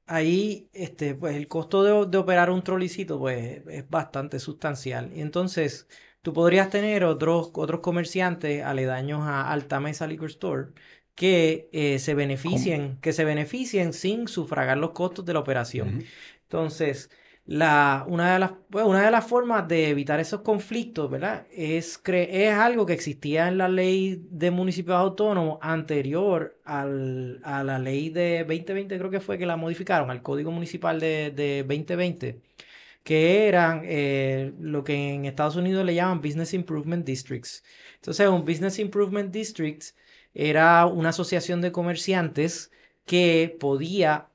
[SPEAKER 3] ahí este, pues el costo de, de operar un trolicito pues, es bastante sustancial. Y entonces tú podrías tener otros, otros comerciantes aledaños a Alta Mesa Liquor Store que eh, se beneficien, que se beneficien sin sufragar los costos de la operación. Entonces, la, una, de las, pues, una de las formas de evitar esos conflictos, ¿verdad? Es, cre- es algo que existía en la ley de municipios autónomos anterior al- a la ley de 2020, creo que fue que la modificaron, al Código Municipal de, de 2020, que eran eh, lo que en Estados Unidos le llaman Business Improvement Districts. Entonces, un Business Improvement District era una asociación de comerciantes que podía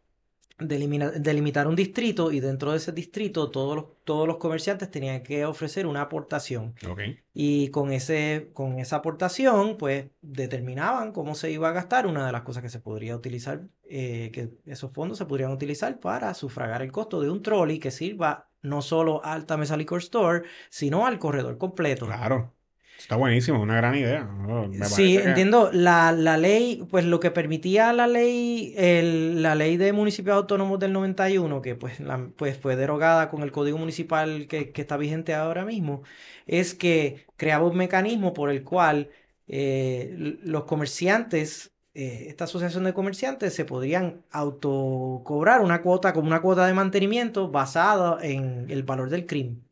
[SPEAKER 3] delimitar un distrito y dentro de ese distrito todos los, todos los comerciantes tenían que ofrecer una aportación.
[SPEAKER 2] Ok.
[SPEAKER 3] Y con ese, con esa aportación, pues determinaban cómo se iba a gastar. Una de las cosas que se podría utilizar, eh, que esos fondos se podrían utilizar para sufragar el costo de un trolley que sirva no solo al Mesa Liquor Store, sino al corredor completo.
[SPEAKER 2] Claro. Está buenísimo, una gran idea. Oh, me
[SPEAKER 3] Sí,
[SPEAKER 2] que-
[SPEAKER 3] entiendo. La, la ley, pues lo que permitía la ley, el- la ley de municipios autónomos del 91, que pues, la- pues fue derogada con el código municipal que, que está vigente ahora mismo, es que creaba un mecanismo por el cual eh, los comerciantes, eh, esta asociación de comerciantes, se podrían autocobrar una cuota como una cuota de mantenimiento basada en el valor del crimen.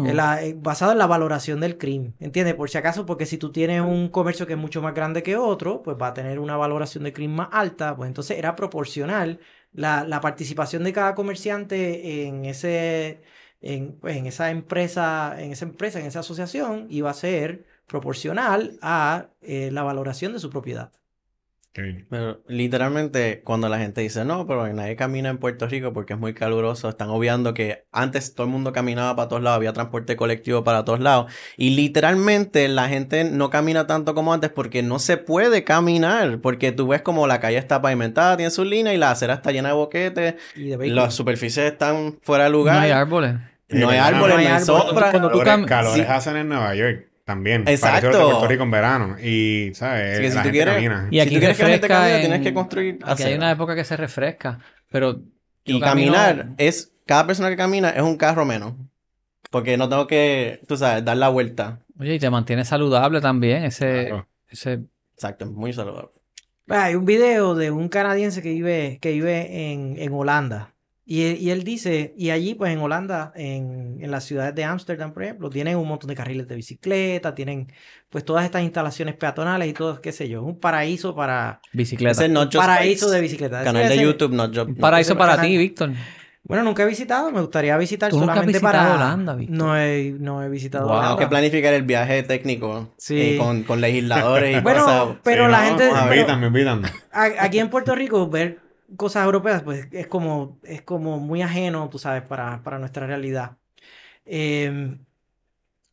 [SPEAKER 3] En la- eh, basado en la valoración del crimen, ¿entiendes? Por si acaso, porque si tú tienes un comercio que es mucho más grande que otro, pues va a tener una valoración de crimen más alta, pues entonces era proporcional la, la participación de cada comerciante en ese, en, pues, en esa empresa, en esa empresa, en esa asociación, iba a ser proporcional a eh, la valoración de su propiedad.
[SPEAKER 4] Pero literalmente cuando la gente dice, no, pero nadie camina en Puerto Rico porque es muy caluroso, están obviando que antes todo el mundo caminaba para todos lados, había transporte colectivo para todos lados. Y literalmente la gente no camina tanto como antes porque no se puede caminar, porque tú ves como la calle está pavimentada, tiene sus líneas y la acera está llena de boquetes,
[SPEAKER 3] Y de vehículos.
[SPEAKER 4] las superficies están fuera de
[SPEAKER 1] No
[SPEAKER 4] lugar,
[SPEAKER 1] hay árboles.
[SPEAKER 4] no hay
[SPEAKER 2] Eh,
[SPEAKER 4] árboles,
[SPEAKER 3] no hay
[SPEAKER 4] no hay
[SPEAKER 3] árboles.
[SPEAKER 4] sombra.
[SPEAKER 1] Cuando tú
[SPEAKER 2] Calores,
[SPEAKER 1] cam-
[SPEAKER 2] calores
[SPEAKER 4] sí.
[SPEAKER 2] hacen en Nueva York también.
[SPEAKER 4] Exacto.
[SPEAKER 2] Parecido a los de Puerto Rico en verano. Y, ¿sabes?
[SPEAKER 4] Si
[SPEAKER 2] la
[SPEAKER 4] tú
[SPEAKER 2] gente
[SPEAKER 4] quieres-
[SPEAKER 2] camina.
[SPEAKER 1] Y
[SPEAKER 4] Si
[SPEAKER 1] aquí
[SPEAKER 4] tú quieres que la gente
[SPEAKER 1] refresca
[SPEAKER 4] camine,
[SPEAKER 1] en-
[SPEAKER 4] tienes que construir
[SPEAKER 1] Aquí hay una época que se refresca, pero
[SPEAKER 4] Y
[SPEAKER 1] camino-
[SPEAKER 4] caminar es, cada persona que camina es un carro menos. Porque no tengo que, tú sabes, dar la vuelta.
[SPEAKER 1] Oye, y te mantiene saludable también, ese,
[SPEAKER 2] Claro.
[SPEAKER 1] ese
[SPEAKER 4] Exacto, es muy saludable.
[SPEAKER 3] Ah, Hay un video de un canadiense que vive, que vive en, en Holanda. Y, él- y él dice, y allí pues en Holanda, en, en las ciudades de Ámsterdam, por ejemplo, tienen un montón de carriles de bicicleta, tienen pues todas estas instalaciones peatonales y todo, qué sé yo, un paraíso para...
[SPEAKER 1] bicicleta.
[SPEAKER 4] Ese es
[SPEAKER 3] paraíso de bicicleta.
[SPEAKER 4] Canal
[SPEAKER 3] Ese-
[SPEAKER 4] de YouTube,
[SPEAKER 1] Un paraíso para ti, Víctor.
[SPEAKER 3] Bueno, nunca he visitado, me gustaría visitar
[SPEAKER 1] Tú nunca has
[SPEAKER 3] solamente
[SPEAKER 1] visitado
[SPEAKER 3] para...
[SPEAKER 1] Holanda, Víctor.
[SPEAKER 3] No he, no he visitado
[SPEAKER 1] Wow.
[SPEAKER 4] Tengo que
[SPEAKER 3] Holanda.
[SPEAKER 4] planificar el viaje técnico
[SPEAKER 3] Sí.
[SPEAKER 4] eh, con, con legisladores y
[SPEAKER 3] Bueno,
[SPEAKER 4] cosas.
[SPEAKER 3] pero
[SPEAKER 2] Sí,
[SPEAKER 3] la
[SPEAKER 2] no,
[SPEAKER 3] gente...
[SPEAKER 2] Me invitan, me invitan.
[SPEAKER 3] aquí en Puerto Rico ver cosas europeas pues es como es como muy ajeno tú sabes para, para nuestra realidad. Eh,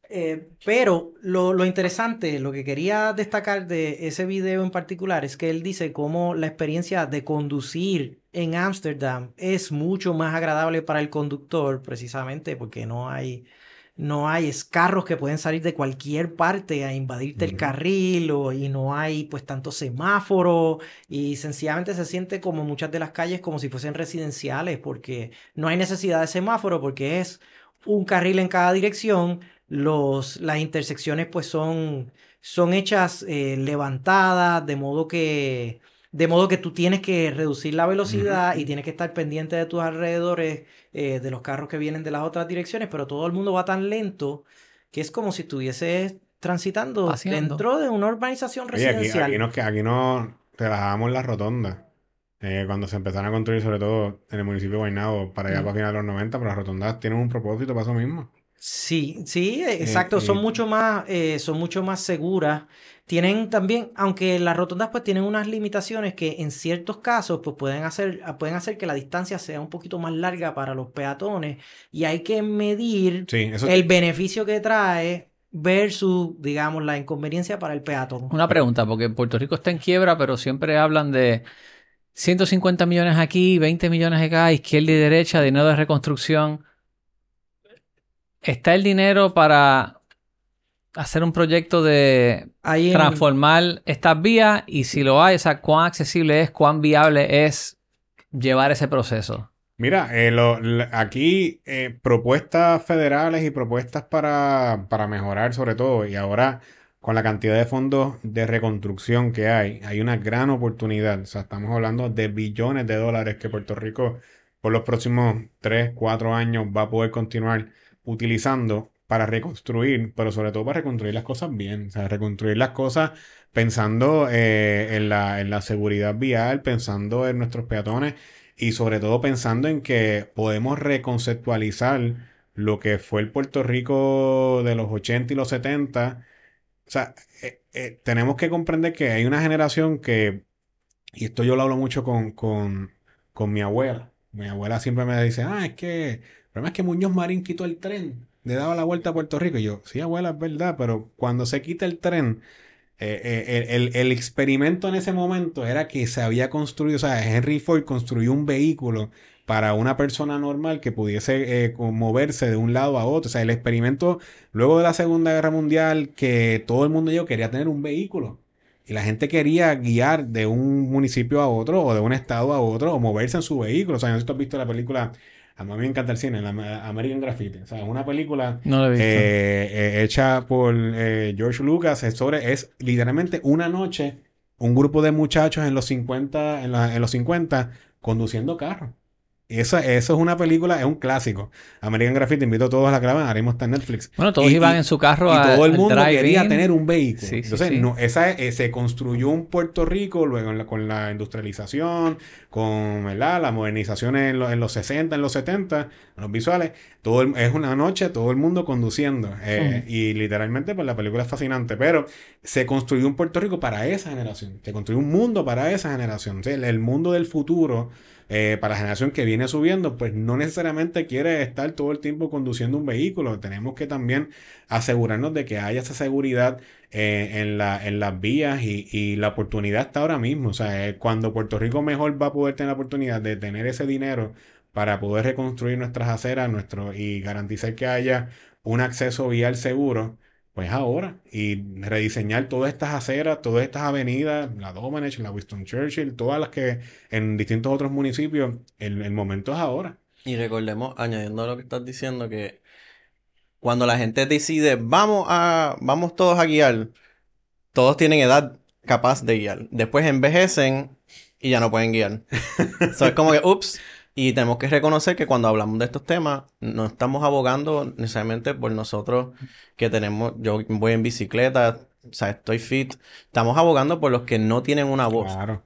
[SPEAKER 3] eh, pero lo, lo interesante lo que quería destacar de ese video en particular es que él dice cómo la experiencia de conducir en Ámsterdam es mucho más agradable para el conductor precisamente porque no hay no hay carros que pueden salir de cualquier parte a invadirte el carril o, y no hay pues tanto semáforo y sencillamente se siente como muchas de las calles como si fuesen residenciales porque no hay necesidad de semáforo porque es un carril en cada dirección. Los las intersecciones pues son son hechas eh, levantadas de modo que de modo que tú tienes que reducir la velocidad y tienes que estar pendiente de tus alrededores eh, de los carros que vienen de las otras direcciones, pero todo el mundo va tan lento que es como si estuvieses transitando
[SPEAKER 1] Paseando.
[SPEAKER 3] dentro de una urbanización
[SPEAKER 2] Oye, aquí,
[SPEAKER 3] residencial.
[SPEAKER 2] aquí, nos, que- aquí nos relajábamos las rotondas. Eh, cuando se empezaron a construir, sobre todo en el municipio de Guaynabo, para allá
[SPEAKER 3] Mm.
[SPEAKER 2] para finales de los 90, pero las rotondas tienen un propósito para eso mismo.
[SPEAKER 3] Sí, sí, eh, exacto. Son
[SPEAKER 2] eh.
[SPEAKER 3] mucho más, eh, son mucho más seguras. Tienen también, aunque las rotondas pues tienen unas limitaciones que en ciertos casos pues pueden hacer, pueden hacer que la distancia sea un poquito más larga para los peatones y hay que medir
[SPEAKER 2] Sí, eso.
[SPEAKER 3] el beneficio que trae versus, digamos, la inconveniencia para el peatón.
[SPEAKER 1] Una pregunta, porque Puerto Rico está en quiebra, pero siempre hablan de 150 millones aquí, 20 millones acá, izquierda y derecha, dinero de reconstrucción. ¿Está el dinero para hacer un proyecto de
[SPEAKER 3] Ahí en-
[SPEAKER 1] transformar estas vías? Y si lo hay, o sea, ¿cuán accesible es, cuán viable es llevar ese proceso?
[SPEAKER 2] Mira, eh, lo- aquí eh, propuestas federales y propuestas para, para mejorar sobre todo, y ahora con la cantidad de fondos de reconstrucción que hay, hay una gran oportunidad. O sea, estamos hablando de billones de dólares que Puerto Rico por los próximos 3, 4 años va a poder continuar utilizando para reconstruir, pero sobre todo para reconstruir las cosas bien, o sea, reconstruir las cosas pensando eh, en la, en la seguridad vial, pensando en nuestros peatones y sobre todo pensando en que podemos reconceptualizar lo que fue el Puerto Rico de los 80 y los 70. O sea, eh, eh, tenemos que comprender que hay una generación que, y esto yo lo hablo mucho con, con, con mi abuela. Mi abuela siempre me dice, ah, es que problema es que Muñoz Marín quitó el tren, le daba la vuelta a Puerto Rico. Y yo, sí, abuela, es verdad, pero cuando se quita el tren, eh, eh, el, experimento en ese momento era que se había construido, o sea, Henry Ford construyó un vehículo para una persona normal que pudiese eh, moverse de un lado a otro. O sea, el experimento luego de la Segunda Guerra Mundial, que todo el mundo yo quería tener un vehículo. Y la gente quería guiar de un municipio a otro o de un estado a otro o moverse en su vehículo. O sea, no sé si tú has visto la película, a mí me encanta el cine, la American Graffiti. O sea, es una película
[SPEAKER 1] No
[SPEAKER 2] eh, eh, hecha por eh, George Lucas. Es, sobre, es literalmente una noche, un grupo de muchachos en los 50, en, la- en los 50 conduciendo carros. Esa, eso es una película, es un clásico. American Graffiti, invito a todos a la vean, ahora mismo está en Netflix.
[SPEAKER 1] bueno, todos
[SPEAKER 2] y-
[SPEAKER 1] iban
[SPEAKER 2] y-
[SPEAKER 1] en su carro
[SPEAKER 2] Y
[SPEAKER 1] a-
[SPEAKER 2] todo el mundo quería tener un vehículo.
[SPEAKER 1] Sí,
[SPEAKER 2] Entonces,
[SPEAKER 1] sí.
[SPEAKER 2] no, esa, eh, se construyó un Puerto Rico luego la- con la industrialización, con ¿verdad? la modernización en, lo- en los 60, en los 70, en los visuales. Todo el- es una noche, todo el mundo conduciendo. eh, Y literalmente, pues la película es fascinante. Pero se construyó un Puerto Rico para esa generación. Se construyó un mundo para esa generación. El, el mundo del futuro. Eh, para la generación que viene subiendo, pues no necesariamente quiere estar todo el tiempo conduciendo un vehículo. Tenemos que también asegurarnos de que haya esa seguridad eh, en la, en las vías y, la oportunidad está ahora mismo. O sea, eh, cuando Puerto Rico mejor va a poder tener la oportunidad de tener ese dinero para poder reconstruir nuestras aceras nuestro, y garantizar que haya un acceso vial seguro, pues ahora. Y rediseñar todas estas aceras, todas estas avenidas, la Domenech, la Winston Churchill, todas las que en distintos otros municipios, el, el momento es ahora.
[SPEAKER 4] Y recordemos, añadiendo a lo que estás diciendo, que cuando la gente decide, vamos a, vamos todos a guiar, todos tienen edad capaz de guiar. Después envejecen y ya no pueden guiar. *laughs* So, es como que, ups. Y tenemos que reconocer que cuando hablamos de estos temas, no estamos abogando necesariamente por nosotros que tenemos, yo voy en bicicleta, o sea, estoy fit. Estamos abogando por los que no tienen una voz.
[SPEAKER 2] Claro.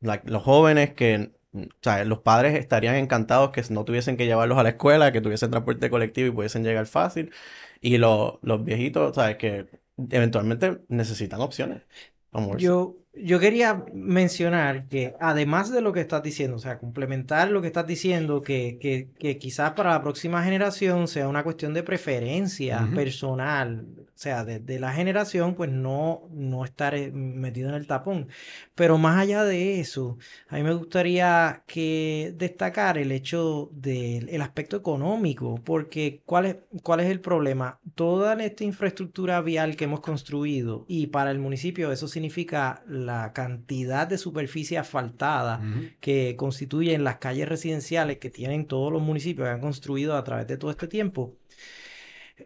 [SPEAKER 4] La- los jóvenes que, o sea, los padres estarían encantados que no tuviesen que llevarlos a la escuela, que tuviesen transporte colectivo y pudiesen llegar fácil. Y los, los viejitos, ¿sabes? Que eventualmente necesitan opciones. moverse.
[SPEAKER 3] Yo, yo quería mencionar que además de lo que estás diciendo, o sea, complementar lo que estás diciendo, que, que, que quizás para la próxima generación sea una cuestión de preferencia personal, o sea, de, de la generación, pues no, no estar eh, metido en el tapón. Pero más allá de eso, a mí me gustaría que destacar el hecho del el aspecto económico, porque ¿cuál es, cuál es el problema? Toda esta infraestructura vial que hemos construido y para el municipio eso significa la cantidad de superficie asfaltada que constituyen las calles residenciales que tienen todos los municipios que han construido a través de todo este tiempo.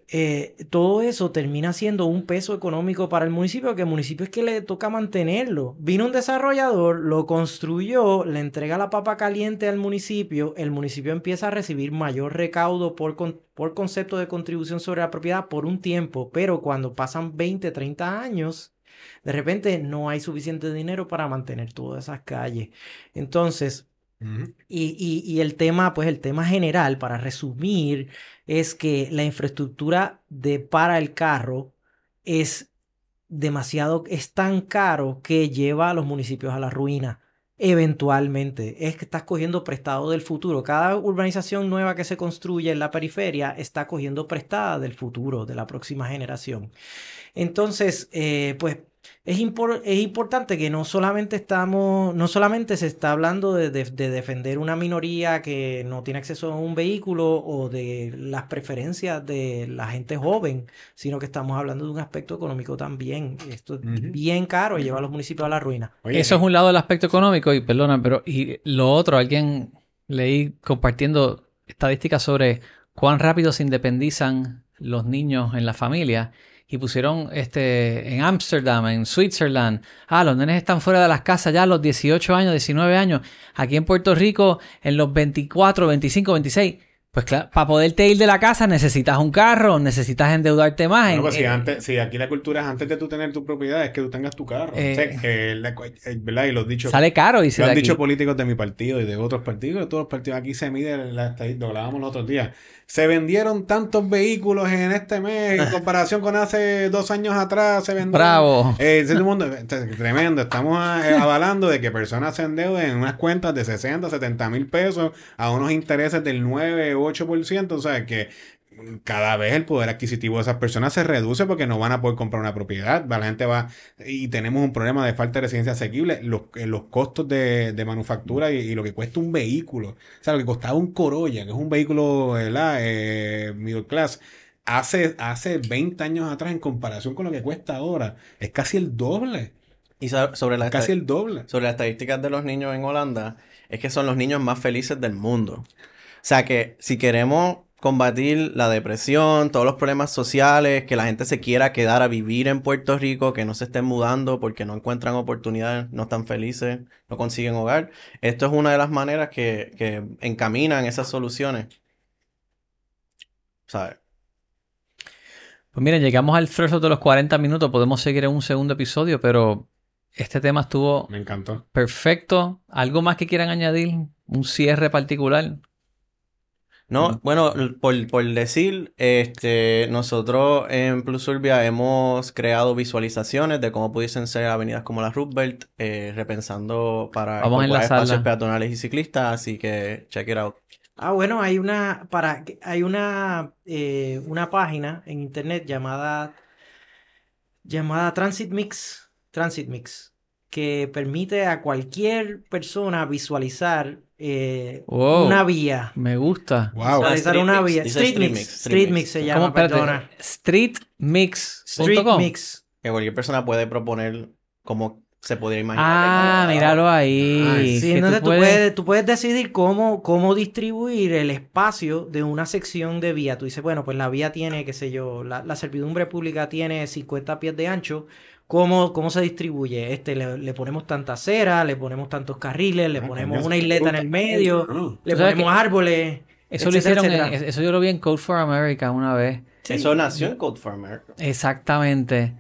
[SPEAKER 3] eh, todo eso termina siendo un peso económico para el municipio, que el municipio es que le toca mantenerlo. Vino un desarrollador, lo construyó, le entrega la papa caliente al municipio, el municipio empieza a recibir mayor recaudo por, con- por concepto de contribución sobre la propiedad por un tiempo, pero cuando pasan 20, 30 años, de repente no hay suficiente dinero para mantener todas esas calles. Entonces, y- y el tema, pues el tema general, para resumir, es que la infraestructura de para el carro es demasiado, es tan caro que lleva a los municipios a la ruina. Eventualmente, es que estás cogiendo prestado del futuro. Cada urbanización nueva que se construye en la periferia está cogiendo prestada del futuro, de la próxima generación. Entonces, eh, pues es, impor- es importante que no solamente estamos, no solamente se está hablando de, de- de defender una minoría que no tiene acceso a un vehículo o de las preferencias de la gente joven, sino que estamos hablando de un aspecto económico también. Esto es bien caro y lleva a los municipios a la ruina.
[SPEAKER 2] Oye,
[SPEAKER 1] Eso es un lado del aspecto económico y perdona, pero y lo otro, alguien leí compartiendo estadísticas sobre cuán rápido se independizan los niños en la familia y pusieron este en Ámsterdam, en Switzerland, ah, los nenes están fuera de las casas ya a los 18 años, 19 años, aquí en Puerto Rico en los 24, 25, 26. Pues claro, para poderte ir de la casa necesitas un carro, necesitas endeudarte más.
[SPEAKER 2] Bueno,
[SPEAKER 1] en-
[SPEAKER 2] pues si, antes, si aquí la cultura es antes de tú tener tu propiedad, es que tú tengas tu carro.
[SPEAKER 1] Eh,
[SPEAKER 2] O sea, que la- eh, ¿Verdad? Y los dichos.
[SPEAKER 1] sale caro y se
[SPEAKER 2] Lo han dicho políticos de mi partido y de otros partidos, de todos los partidos. Aquí se mide la estadística, lo hablábamos los otros días. Se vendieron tantos vehículos en este mes en *laughs* comparación con hace dos años atrás. Se vendieron.
[SPEAKER 1] Bravo.
[SPEAKER 2] Eh, mundo eh, tremendo. Estamos eh, avalando de que personas se endeuden en unas cuentas de 60, 70 mil pesos a unos intereses del 9, 8%. O sea, que cada vez el poder adquisitivo de esas personas se reduce porque no van a poder comprar una propiedad. La gente va y tenemos un problema de falta de residencia asequible. Los, eh, los costos de, de manufactura y, y lo que cuesta un vehículo. O sea, lo que costaba un Corolla, que es un vehículo ¿verdad? Eh, middle class. Hace, hace 20 años atrás en comparación con lo que cuesta ahora, es casi el doble.
[SPEAKER 4] Y so- sobre las
[SPEAKER 2] Casi el doble.
[SPEAKER 4] sobre las estadísticas de los niños en Holanda, es que son los niños más felices del mundo. O sea que si queremos combatir la depresión, todos los problemas sociales, que la gente se quiera quedar a vivir en Puerto Rico, que no se estén mudando porque no encuentran oportunidades, no están felices, no consiguen hogar, esto es una de las maneras que, que encaminan esas soluciones. ¿Sabes?
[SPEAKER 1] Pues miren, llegamos al threshold de los 40 minutos. Podemos seguir en un segundo episodio, pero este tema estuvo
[SPEAKER 2] Me encantó.
[SPEAKER 1] perfecto. ¿Algo más que quieran añadir? ¿Un cierre particular?
[SPEAKER 4] No, bueno, por, por decir, este, nosotros en Plus Urbia hemos creado visualizaciones de cómo pudiesen ser avenidas como la Roosevelt, eh, repensando para espacios peatonales y ciclistas, así que check it out.
[SPEAKER 3] Ah, bueno, hay una para hay una eh, una página en internet llamada llamada Transit Mix, Transit Mix, que permite a cualquier persona visualizar eh,
[SPEAKER 1] Wow.
[SPEAKER 3] una vía.
[SPEAKER 1] Me gusta.
[SPEAKER 2] Wow.
[SPEAKER 4] Street
[SPEAKER 3] una
[SPEAKER 4] Mix,
[SPEAKER 3] vía. Street
[SPEAKER 4] Street
[SPEAKER 3] Mix,
[SPEAKER 4] Mix,
[SPEAKER 3] Street
[SPEAKER 4] Street
[SPEAKER 3] Mix
[SPEAKER 4] Mix.
[SPEAKER 3] se llama, perdona.
[SPEAKER 1] Streetmix.com.
[SPEAKER 3] Street Mix.
[SPEAKER 4] Que cualquier persona puede proponer cómo se podría imaginar.
[SPEAKER 1] Ah, míralo ahí.
[SPEAKER 2] Ay,
[SPEAKER 3] Sí, entonces
[SPEAKER 1] tú
[SPEAKER 3] tú
[SPEAKER 1] puedes-
[SPEAKER 3] puedes, tú puedes decidir cómo, cómo distribuir el espacio de una sección de vía. Tú dices, bueno, pues la vía tiene, qué sé yo, la, la servidumbre pública tiene 50 pies de ancho. ¿Cómo, cómo se distribuye? Este, le, le ponemos tanta acera, le ponemos tantos carriles, le
[SPEAKER 2] Ah,
[SPEAKER 3] ponemos una isleta en el medio,
[SPEAKER 2] No.
[SPEAKER 3] le
[SPEAKER 1] ¿Tú sabes
[SPEAKER 3] ponemos árboles.
[SPEAKER 1] Eso lo hicieron, en- eso yo lo vi en Code for America una vez.
[SPEAKER 4] Eso nació en Code for America.
[SPEAKER 1] Exactamente.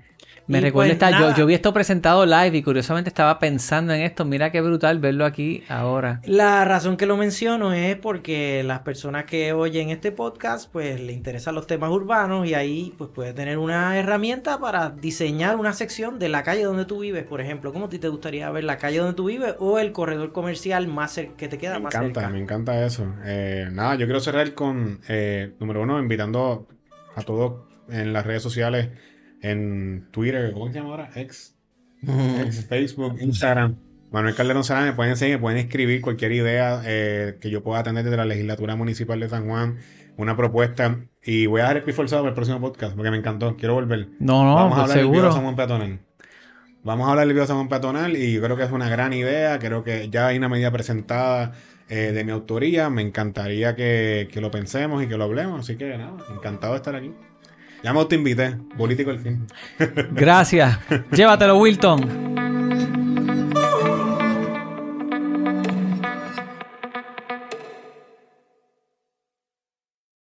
[SPEAKER 1] Me
[SPEAKER 3] Y
[SPEAKER 1] recuerda
[SPEAKER 3] pues
[SPEAKER 1] esta, yo, vi esto presentado live y curiosamente estaba pensando en esto. Mira qué brutal verlo aquí ahora.
[SPEAKER 3] La razón que lo menciono es porque las personas que oyen este podcast pues le interesan los temas urbanos y ahí pues puedes tener una herramienta para diseñar una sección de la calle donde tú vives, por ejemplo. ¿Cómo a ti te gustaría ver la calle donde tú vives o el corredor comercial más que te queda
[SPEAKER 2] Me
[SPEAKER 3] más
[SPEAKER 2] encanta,
[SPEAKER 3] cerca?
[SPEAKER 2] me encanta eso. Eh, nada, yo quiero cerrar con, eh, número uno, invitando a todos en las redes sociales, en Twitter, ¿cómo se llama ahora? X, X, Facebook, Instagram. Manuel Calderón Sara, me pueden seguir, me pueden escribir cualquier idea eh, que yo pueda atender desde la legislatura municipal de San Juan, una propuesta. Y voy a dar el pie forzado para el próximo podcast, porque me encantó, quiero volver.
[SPEAKER 1] No, no,
[SPEAKER 2] Vamos a
[SPEAKER 1] pues
[SPEAKER 2] hablar del video
[SPEAKER 1] seguro.
[SPEAKER 2] San Juan peatonal. Vamos a hablar del video San Juan peatonal y yo creo que es una gran idea. Creo que ya hay una medida presentada eh, de mi autoría. Me encantaría que, que lo pensemos y que lo hablemos. Así que nada, encantado de estar aquí. Ya me autoinvité, político el fin.
[SPEAKER 1] Gracias. Llévatelo, Wilton.